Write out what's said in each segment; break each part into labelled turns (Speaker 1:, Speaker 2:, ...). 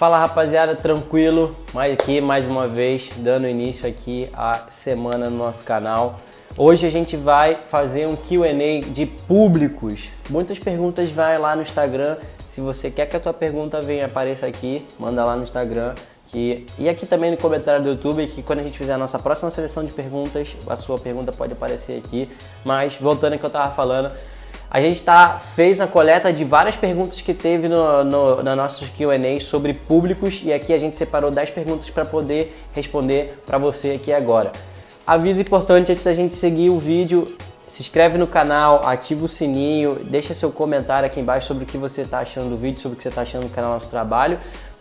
Speaker 1: Fala rapaziada, tranquilo? Mas aqui mais uma vez dando início aqui à semana no nosso canal. Hoje a gente vai fazer um Q&A de públicos. Muitas perguntas vai lá no Instagram. Se você quer que a tua pergunta venha apareça aqui, manda lá no Instagram. Que... E aqui também no comentário do YouTube, que quando a gente fizer a nossa próxima seleção de perguntas, a sua pergunta pode aparecer aqui. Mas voltando ao que eu tava falando, a gente tá, fez a coleta de várias perguntas que teve no, no, na nossos Q&A sobre públicos e aqui a gente separou 10 perguntas para poder responder para você aqui agora. Aviso importante antes da gente seguir o vídeo, se inscreve no canal, ativa o sininho, deixa seu comentário aqui embaixo sobre o que você está achando do vídeo, sobre o que você está achando do canal Nosso Trabalho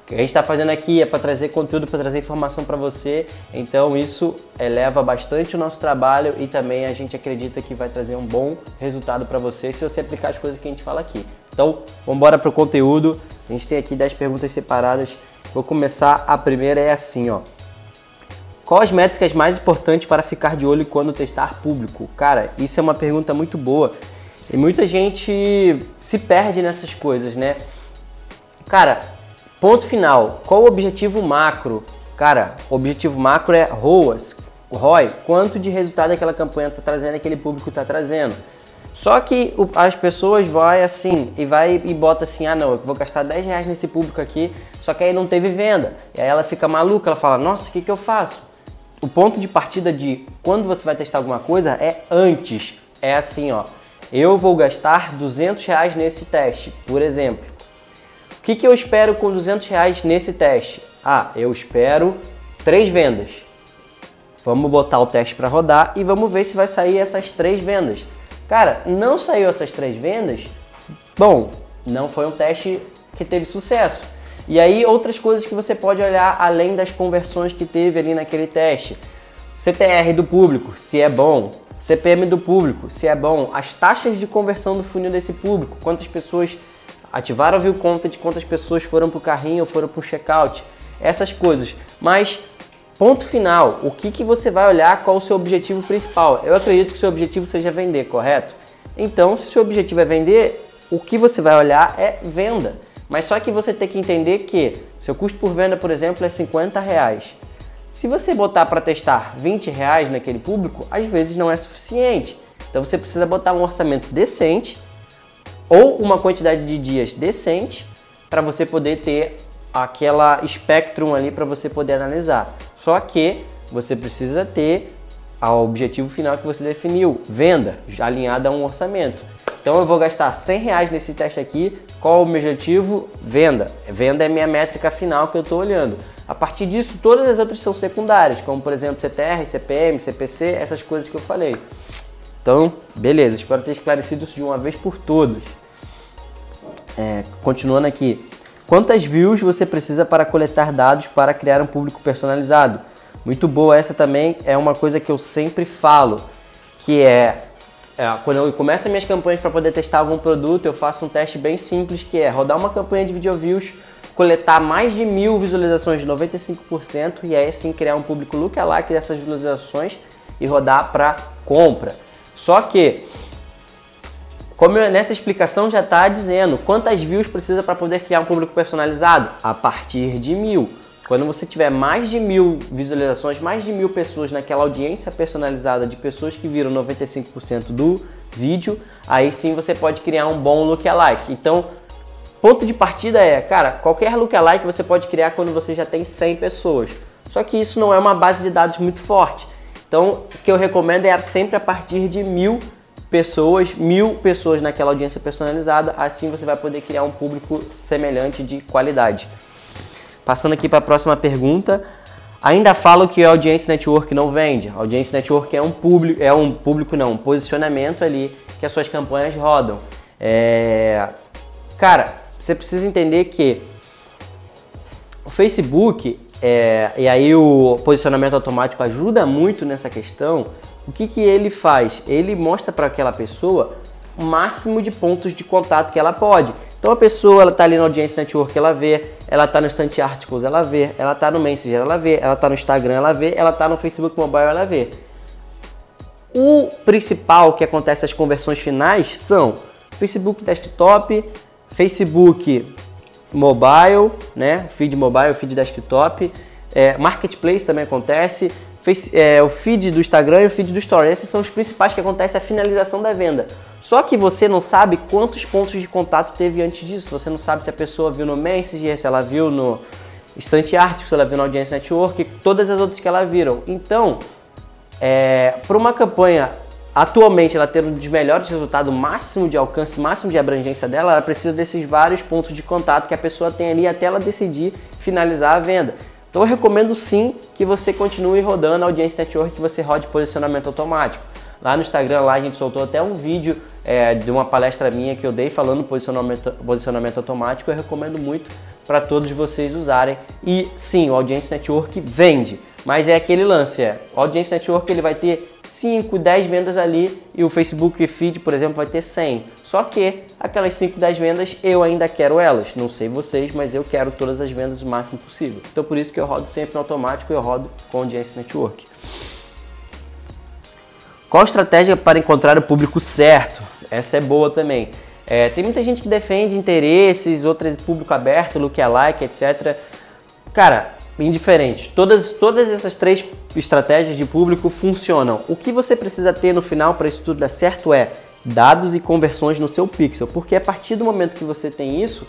Speaker 1: que a gente está fazendo aqui é para trazer conteúdo, para trazer informação para você. Então isso eleva bastante o nosso trabalho e também a gente acredita que vai trazer um bom resultado para você se você aplicar as coisas que a gente fala aqui. Então vamos embora para o conteúdo. A gente tem aqui 10 perguntas separadas. Vou começar. A primeira é assim, ó. Qual as métricas mais importantes para ficar de olho quando testar público? Cara, isso é uma pergunta muito boa e muita gente se perde nessas coisas, né? Cara, Ponto final. Qual o objetivo macro? Cara, o objetivo macro é ROAS, ROI, quanto de resultado aquela campanha está trazendo, aquele público está trazendo. Só que as pessoas vai assim e vai e bota assim, ah não, eu vou gastar 10 reais nesse público aqui, só que aí não teve venda. E aí ela fica maluca, ela fala, nossa, o que, que eu faço? O ponto de partida de quando você vai testar alguma coisa é antes. É assim, ó, eu vou gastar 200 reais nesse teste, por exemplo. O que, que eu espero com 200 reais nesse teste? Ah, eu espero três vendas. Vamos botar o teste para rodar e vamos ver se vai sair essas três vendas. Cara, não saiu essas três vendas? Bom, não foi um teste que teve sucesso. E aí outras coisas que você pode olhar além das conversões que teve ali naquele teste. CTR do público, se é bom. CPM do público, se é bom. As taxas de conversão do funil desse público, quantas pessoas ativar o view conta de quantas pessoas foram para o carrinho ou foram para o checkout, essas coisas. Mas ponto final, o que, que você vai olhar, qual o seu objetivo principal? Eu acredito que o seu objetivo seja vender, correto? Então, se o seu objetivo é vender, o que você vai olhar é venda. Mas só que você tem que entender que seu custo por venda, por exemplo, é 50 reais. Se você botar para testar 20 reais naquele público, às vezes não é suficiente. Então você precisa botar um orçamento decente ou uma quantidade de dias decente para você poder ter aquela spectrum ali para você poder analisar. Só que você precisa ter o objetivo final que você definiu, venda, alinhada a um orçamento. Então eu vou gastar 100 reais nesse teste aqui. Qual o meu objetivo? Venda. Venda é minha métrica final que eu estou olhando. A partir disso, todas as outras são secundárias, como por exemplo CTR, CPM, CPC, essas coisas que eu falei. Então, beleza, espero ter esclarecido isso de uma vez por todas. É, continuando aqui. Quantas views você precisa para coletar dados para criar um público personalizado? Muito boa essa também, é uma coisa que eu sempre falo, que é, é quando eu começo as minhas campanhas para poder testar algum produto, eu faço um teste bem simples que é rodar uma campanha de video views, coletar mais de mil visualizações de 95% e aí sim criar um público lookalike dessas visualizações e rodar para compra. Só que como nessa explicação já está dizendo, quantas views precisa para poder criar um público personalizado? A partir de mil. Quando você tiver mais de mil visualizações, mais de mil pessoas naquela audiência personalizada de pessoas que viram 95% do vídeo, aí sim você pode criar um bom lookalike. Então, ponto de partida é, cara, qualquer lookalike você pode criar quando você já tem 100 pessoas. Só que isso não é uma base de dados muito forte. Então, o que eu recomendo é sempre a partir de mil pessoas, mil pessoas naquela audiência personalizada, assim você vai poder criar um público semelhante de qualidade. Passando aqui para a próxima pergunta, ainda falo que a audiência network não vende. Audiência network é um público, é um público não, um posicionamento ali que as suas campanhas rodam. É... Cara, você precisa entender que o Facebook é, e aí o posicionamento automático ajuda muito nessa questão, o que, que ele faz? Ele mostra para aquela pessoa o máximo de pontos de contato que ela pode. Então a pessoa ela tá ali na audiência network, ela vê, ela tá no Instant Articles, ela vê, ela tá no Messenger, ela vê, ela tá no Instagram, ela vê, ela tá no Facebook Mobile, ela vê. O principal que acontece as conversões finais são Facebook Desktop, Facebook mobile, né? Feed mobile, feed desktop. É, marketplace também acontece. Face, é, o feed do Instagram e o feed do Story. Esses são os principais que acontece a finalização da venda. Só que você não sabe quantos pontos de contato teve antes disso. Você não sabe se a pessoa viu no Messenger, se ela viu no Instante Art, se ela viu no Audience Network, todas as outras que ela viram. Então, é, para uma campanha atualmente ela ter um dos melhores resultados, máximo de alcance, máximo de abrangência dela, ela precisa desses vários pontos de contato que a pessoa tem ali até ela decidir finalizar a venda. Então eu recomendo sim que você continue rodando a audiência network, que você rode posicionamento automático. Lá no Instagram, lá a gente soltou até um vídeo é, de uma palestra minha que eu dei falando posicionamento, posicionamento automático. Eu recomendo muito para todos vocês usarem. E sim, o Audience Network vende, mas é aquele lance, é, o Audience Network ele vai ter 5, 10 vendas ali e o Facebook Feed, por exemplo, vai ter 100. Só que aquelas 5, 10 vendas eu ainda quero elas. Não sei vocês, mas eu quero todas as vendas o máximo possível. Então por isso que eu rodo sempre no automático, eu rodo com Audience Network. Qual a estratégia para encontrar o público certo? Essa é boa também. É, tem muita gente que defende interesses, outras público aberto, lookalike, etc. Cara, indiferente. Todas, todas essas três estratégias de público funcionam. O que você precisa ter no final para isso tudo dar certo é dados e conversões no seu pixel, porque a partir do momento que você tem isso,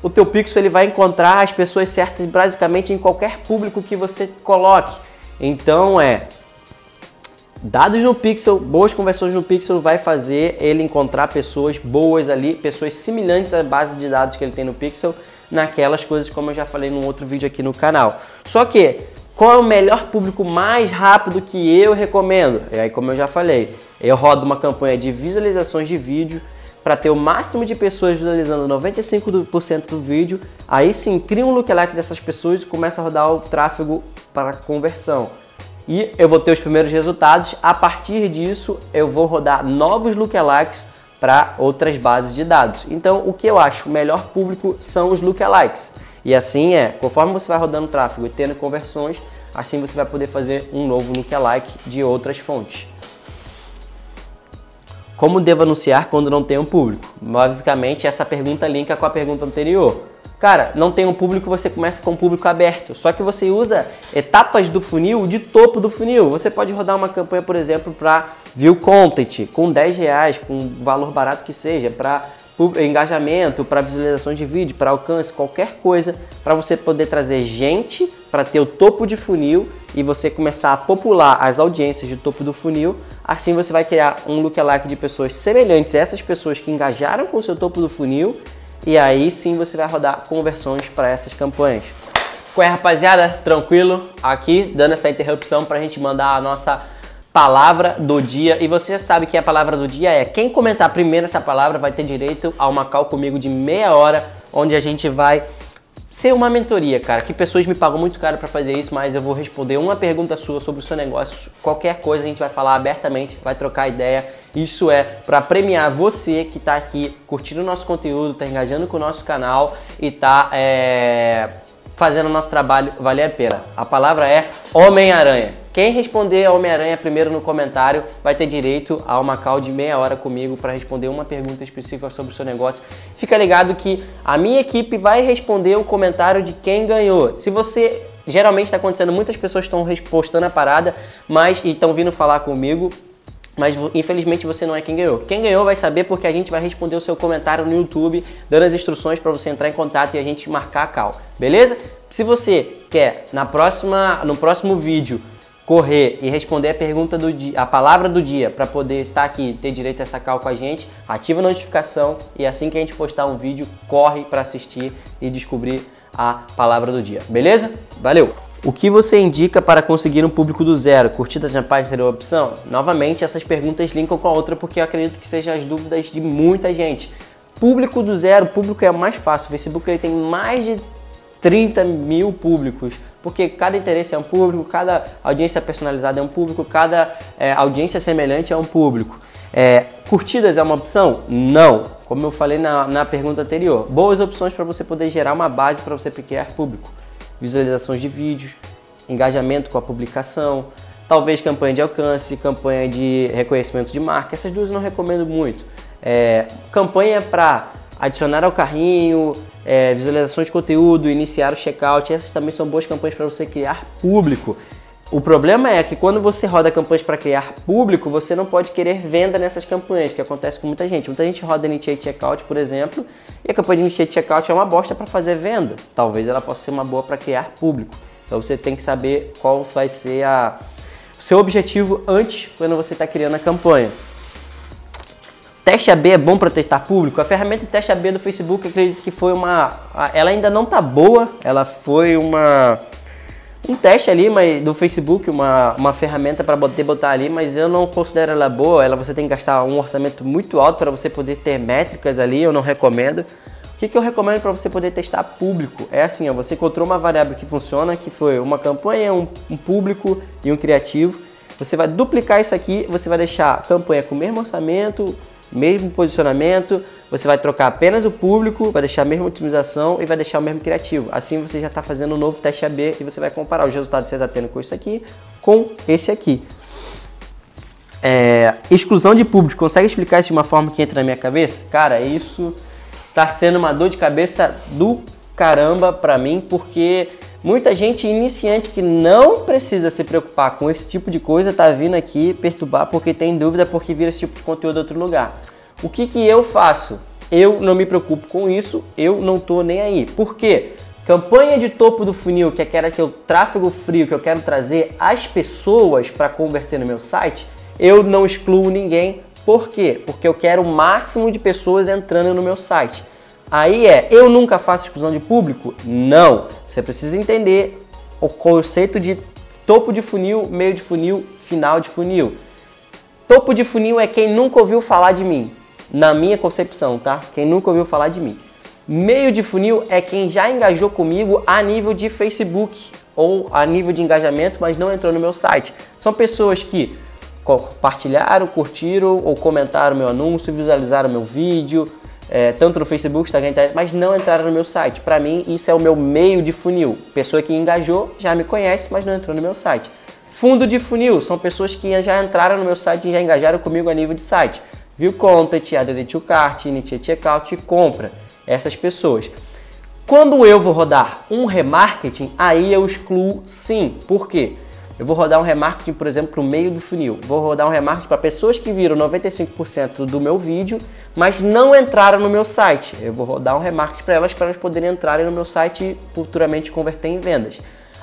Speaker 1: o teu pixel ele vai encontrar as pessoas certas basicamente em qualquer público que você coloque. Então é Dados no Pixel, boas conversões no Pixel vai fazer ele encontrar pessoas boas ali, pessoas semelhantes à base de dados que ele tem no Pixel, naquelas coisas como eu já falei num outro vídeo aqui no canal. Só que qual é o melhor público mais rápido que eu recomendo? E aí, como eu já falei, eu rodo uma campanha de visualizações de vídeo para ter o máximo de pessoas visualizando 95% do vídeo. Aí sim, cria um lookalike dessas pessoas e começa a rodar o tráfego para conversão e eu vou ter os primeiros resultados. A partir disso, eu vou rodar novos lookalikes para outras bases de dados. Então, o que eu acho melhor público são os lookalikes. E assim é, conforme você vai rodando tráfego e tendo conversões, assim você vai poder fazer um novo lookalike de outras fontes. Como devo anunciar quando não tenho um público? Basicamente, essa pergunta linka com a pergunta anterior. Cara, não tem um público, você começa com um público aberto. Só que você usa etapas do funil de topo do funil. Você pode rodar uma campanha, por exemplo, para view content com 10 reais, com valor barato que seja, para engajamento, para visualizações de vídeo, para alcance, qualquer coisa, para você poder trazer gente para ter o topo de funil e você começar a popular as audiências de topo do funil. Assim você vai criar um lookalike de pessoas semelhantes a essas pessoas que engajaram com o seu topo do funil e aí sim você vai rodar conversões para essas campanhas. Qual é, rapaziada? Tranquilo? Aqui dando essa interrupção para a gente mandar a nossa palavra do dia. E você já sabe que a palavra do dia é quem comentar primeiro essa palavra vai ter direito a uma call comigo de meia hora, onde a gente vai ser uma mentoria, cara. Que pessoas me pagam muito caro para fazer isso, mas eu vou responder uma pergunta sua sobre o seu negócio. Qualquer coisa a gente vai falar abertamente, vai trocar ideia isso é para premiar você que está aqui curtindo o nosso conteúdo, está engajando com o nosso canal e está é, fazendo o nosso trabalho valer a pena. A palavra é Homem-Aranha. Quem responder Homem-Aranha primeiro no comentário vai ter direito a uma call de meia hora comigo para responder uma pergunta específica sobre o seu negócio. Fica ligado que a minha equipe vai responder o comentário de quem ganhou. Se você geralmente está acontecendo, muitas pessoas estão postando a parada, mas estão vindo falar comigo mas infelizmente você não é quem ganhou. Quem ganhou vai saber porque a gente vai responder o seu comentário no YouTube, dando as instruções para você entrar em contato e a gente marcar a call, beleza? Se você quer na próxima, no próximo vídeo correr e responder a pergunta do dia, a palavra do dia para poder estar aqui, ter direito a essa call com a gente, ativa a notificação e assim que a gente postar um vídeo, corre para assistir e descobrir a palavra do dia, beleza? Valeu! O que você indica para conseguir um público do zero? Curtidas na página seria uma opção? Novamente, essas perguntas linkam com a outra porque eu acredito que sejam as dúvidas de muita gente. Público do zero, público é mais fácil. O Facebook ele tem mais de 30 mil públicos, porque cada interesse é um público, cada audiência personalizada é um público, cada é, audiência semelhante é um público. É, curtidas é uma opção? Não. Como eu falei na, na pergunta anterior, boas opções para você poder gerar uma base para você criar público visualizações de vídeos, engajamento com a publicação, talvez campanha de alcance, campanha de reconhecimento de marca. Essas duas eu não recomendo muito. É, campanha para adicionar ao carrinho, é, visualizações de conteúdo, iniciar o checkout, essas também são boas campanhas para você criar público. O problema é que quando você roda campanhas para criar público, você não pode querer venda nessas campanhas, que acontece com muita gente. Muita gente roda Initiate Checkout, por exemplo, e a campanha de Initiate Checkout é uma bosta para fazer venda. Talvez ela possa ser uma boa para criar público. Então você tem que saber qual vai ser a seu objetivo antes quando você está criando a campanha. Teste AB é bom para testar público? A ferramenta de teste AB do Facebook, acredito que foi uma. Ela ainda não está boa, ela foi uma um teste ali mas, do Facebook, uma, uma ferramenta para poder botar ali, mas eu não considero ela boa. Ela você tem que gastar um orçamento muito alto para você poder ter métricas ali, eu não recomendo. O que, que eu recomendo para você poder testar público? É assim, ó, você encontrou uma variável que funciona, que foi uma campanha, um, um público e um criativo. Você vai duplicar isso aqui, você vai deixar a campanha com o mesmo orçamento, mesmo posicionamento, você vai trocar apenas o público, vai deixar a mesma otimização e vai deixar o mesmo criativo. Assim você já está fazendo um novo teste AB e você vai comparar os resultados que você está tendo com isso aqui com esse aqui. É, exclusão de público, consegue explicar isso de uma forma que entra na minha cabeça? Cara, isso está sendo uma dor de cabeça do caramba para mim, porque Muita gente iniciante que não precisa se preocupar com esse tipo de coisa tá vindo aqui perturbar porque tem dúvida porque vira esse tipo de conteúdo em outro lugar. O que, que eu faço? Eu não me preocupo com isso, eu não tô nem aí. Por quê? Campanha de topo do funil, que é aquela que o tráfego frio que eu quero trazer as pessoas para converter no meu site, eu não excluo ninguém. Por quê? Porque eu quero o máximo de pessoas entrando no meu site. Aí é, eu nunca faço exclusão de público? Não. Você precisa entender o conceito de topo de funil, meio de funil, final de funil. Topo de funil é quem nunca ouviu falar de mim, na minha concepção, tá? Quem nunca ouviu falar de mim. Meio de funil é quem já engajou comigo a nível de Facebook ou a nível de engajamento, mas não entrou no meu site. São pessoas que compartilharam, curtiram ou comentaram meu anúncio, visualizaram meu vídeo, é, tanto no Facebook, Instagram, mas não entraram no meu site. Para mim, isso é o meu meio de funil. Pessoa que engajou já me conhece, mas não entrou no meu site. Fundo de funil são pessoas que já entraram no meu site e já engajaram comigo a nível de site. View Content, Added to Cart, Initiate Checkout e compra. Essas pessoas. Quando eu vou rodar um remarketing, aí eu excluo sim. Por quê? Eu vou rodar um remarketing, por exemplo, para o meio do funil. Vou rodar um remarketing para pessoas que viram 95% do meu vídeo, mas não entraram no meu site. Eu vou rodar um remarketing para elas, para elas poderem entrar no meu site e futuramente converter em vendas.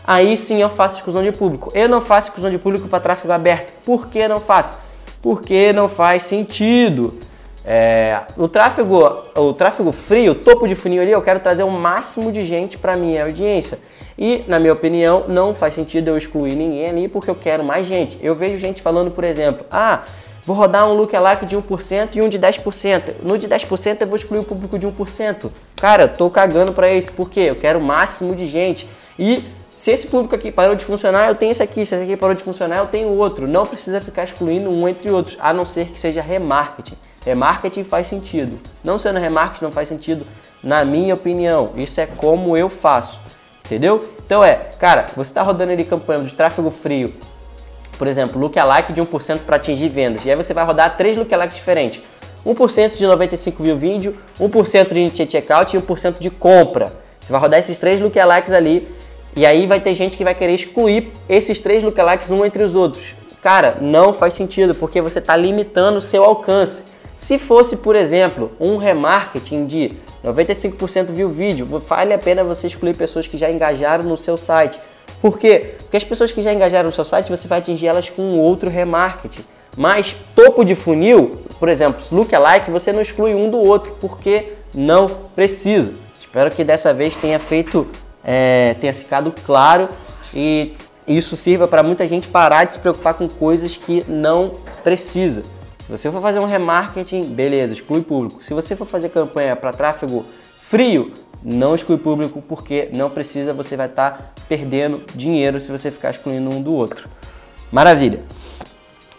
Speaker 1: Aí sim eu faço exclusão de público. Eu não faço exclusão de público para tráfego aberto. Por que não faço? Porque não faz sentido. É, o tráfego, o tráfego frio, o topo de funil ali, eu quero trazer o máximo de gente para minha audiência. E, na minha opinião, não faz sentido eu excluir ninguém ali porque eu quero mais gente. Eu vejo gente falando, por exemplo, ah, vou rodar um lookalike de 1% e um de 10%. No de 10% eu vou excluir o público de 1%. Cara, eu tô cagando para isso, porque eu quero o máximo de gente. E se esse público aqui parou de funcionar, eu tenho esse aqui. Se esse aqui parou de funcionar, eu tenho outro. Não precisa ficar excluindo um entre outros, a não ser que seja remarketing. Remarketing faz sentido. Não sendo remarketing não faz sentido, na minha opinião. Isso é como eu faço. Entendeu? Então é, cara, você está rodando ali campanha de tráfego frio, por exemplo, lookalike de 1% para atingir vendas. E aí você vai rodar três lookalikes diferentes. 1% de 95 mil vídeo, 1% de checkout e 1% de compra. Você vai rodar esses três lookalikes ali e aí vai ter gente que vai querer excluir esses três lookalikes um entre os outros. Cara, não faz sentido porque você está limitando o seu alcance. Se fosse, por exemplo, um remarketing de 95% viu o vídeo. Vale a pena você excluir pessoas que já engajaram no seu site. Por quê? Porque as pessoas que já engajaram no seu site, você vai atingir elas com outro remarketing. Mas topo de funil, por exemplo, lookalike, você não exclui um do outro, porque não precisa. Espero que dessa vez tenha feito, é, tenha ficado claro e isso sirva para muita gente parar de se preocupar com coisas que não precisa. Se você for fazer um remarketing, beleza, exclui público. Se você for fazer campanha para tráfego frio, não exclui público porque não precisa, você vai estar tá perdendo dinheiro se você ficar excluindo um do outro. Maravilha.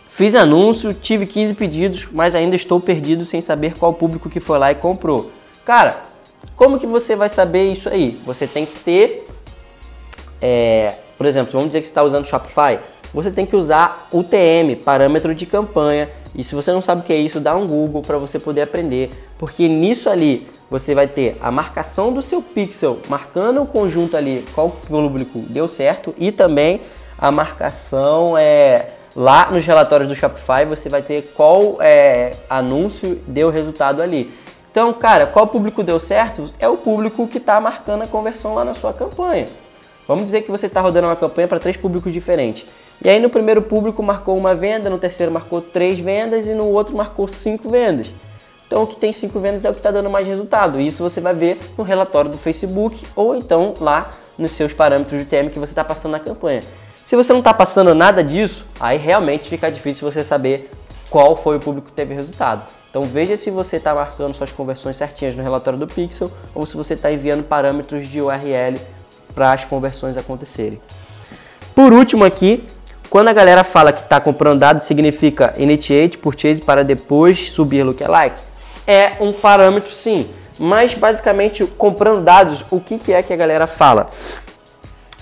Speaker 1: Fiz anúncio, tive 15 pedidos, mas ainda estou perdido sem saber qual público que foi lá e comprou. Cara, como que você vai saber isso aí? Você tem que ter, é, por exemplo, vamos dizer que você está usando Shopify. Você tem que usar o TM, parâmetro de campanha. E se você não sabe o que é isso, dá um Google para você poder aprender, porque nisso ali você vai ter a marcação do seu pixel, marcando o conjunto ali qual público deu certo e também a marcação é lá nos relatórios do Shopify você vai ter qual é, anúncio deu resultado ali. Então, cara, qual público deu certo? É o público que está marcando a conversão lá na sua campanha. Vamos dizer que você está rodando uma campanha para três públicos diferentes. E aí no primeiro público marcou uma venda, no terceiro marcou três vendas e no outro marcou cinco vendas. Então o que tem cinco vendas é o que está dando mais resultado. Isso você vai ver no relatório do Facebook ou então lá nos seus parâmetros de TM que você está passando na campanha. Se você não está passando nada disso, aí realmente fica difícil você saber qual foi o público que teve resultado. Então veja se você está marcando suas conversões certinhas no relatório do Pixel ou se você está enviando parâmetros de URL para as conversões acontecerem. Por último aqui, quando a galera fala que está comprando dados, significa initiate purchase para depois subir lookalike. É um parâmetro sim, mas basicamente comprando dados, o que, que é que a galera fala?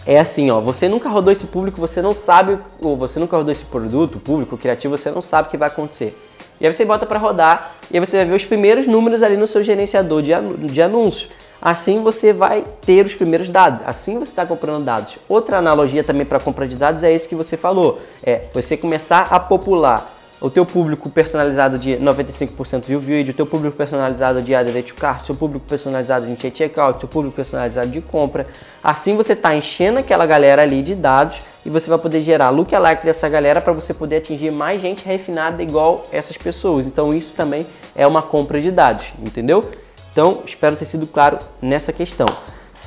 Speaker 1: É assim, ó, você nunca rodou esse público, você não sabe, ou você nunca rodou esse produto, público criativo, você não sabe o que vai acontecer. E aí você bota para rodar e aí você vai ver os primeiros números ali no seu gerenciador de, anúncios. Assim você vai ter os primeiros dados. Assim você está comprando dados. Outra analogia também para compra de dados é isso que você falou. É você começar a popular o teu público personalizado de 95% viu vídeo, o teu público personalizado de add to cart, seu público personalizado de checkout, seu público personalizado de compra. Assim você está enchendo aquela galera ali de dados e você vai poder gerar lookalike dessa galera para você poder atingir mais gente refinada igual essas pessoas. Então isso também é uma compra de dados, entendeu? Então espero ter sido claro nessa questão.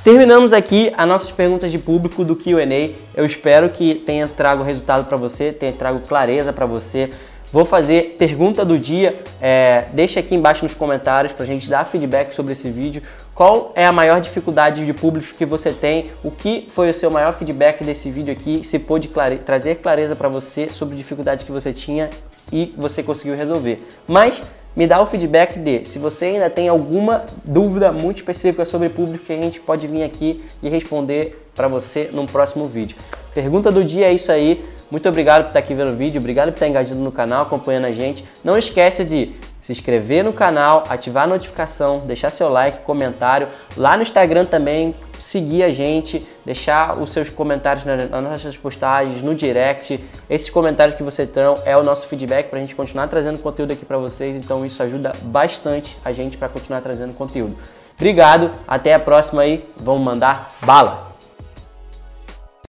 Speaker 1: Terminamos aqui as nossas perguntas de público do Q&A. Eu espero que tenha trago resultado para você, tenha trago clareza para você. Vou fazer pergunta do dia. É, deixa aqui embaixo nos comentários para a gente dar feedback sobre esse vídeo. Qual é a maior dificuldade de público que você tem? O que foi o seu maior feedback desse vídeo aqui? Se pôde clare trazer clareza para você sobre dificuldade que você tinha e você conseguiu resolver. Mas me dá o feedback de se você ainda tem alguma dúvida muito específica sobre público que a gente pode vir aqui e responder para você num próximo vídeo. Pergunta do dia é isso aí. Muito obrigado por estar aqui vendo o vídeo, obrigado por estar engajado no canal, acompanhando a gente. Não esquece de se inscrever no canal, ativar a notificação, deixar seu like, comentário. Lá no Instagram também, seguir a gente, deixar os seus comentários nas nossas postagens, no direct. Esses comentários que você tem é o nosso feedback para a gente continuar trazendo conteúdo aqui para vocês. Então isso ajuda bastante a gente para continuar trazendo conteúdo. Obrigado, até a próxima aí. Vamos mandar bala!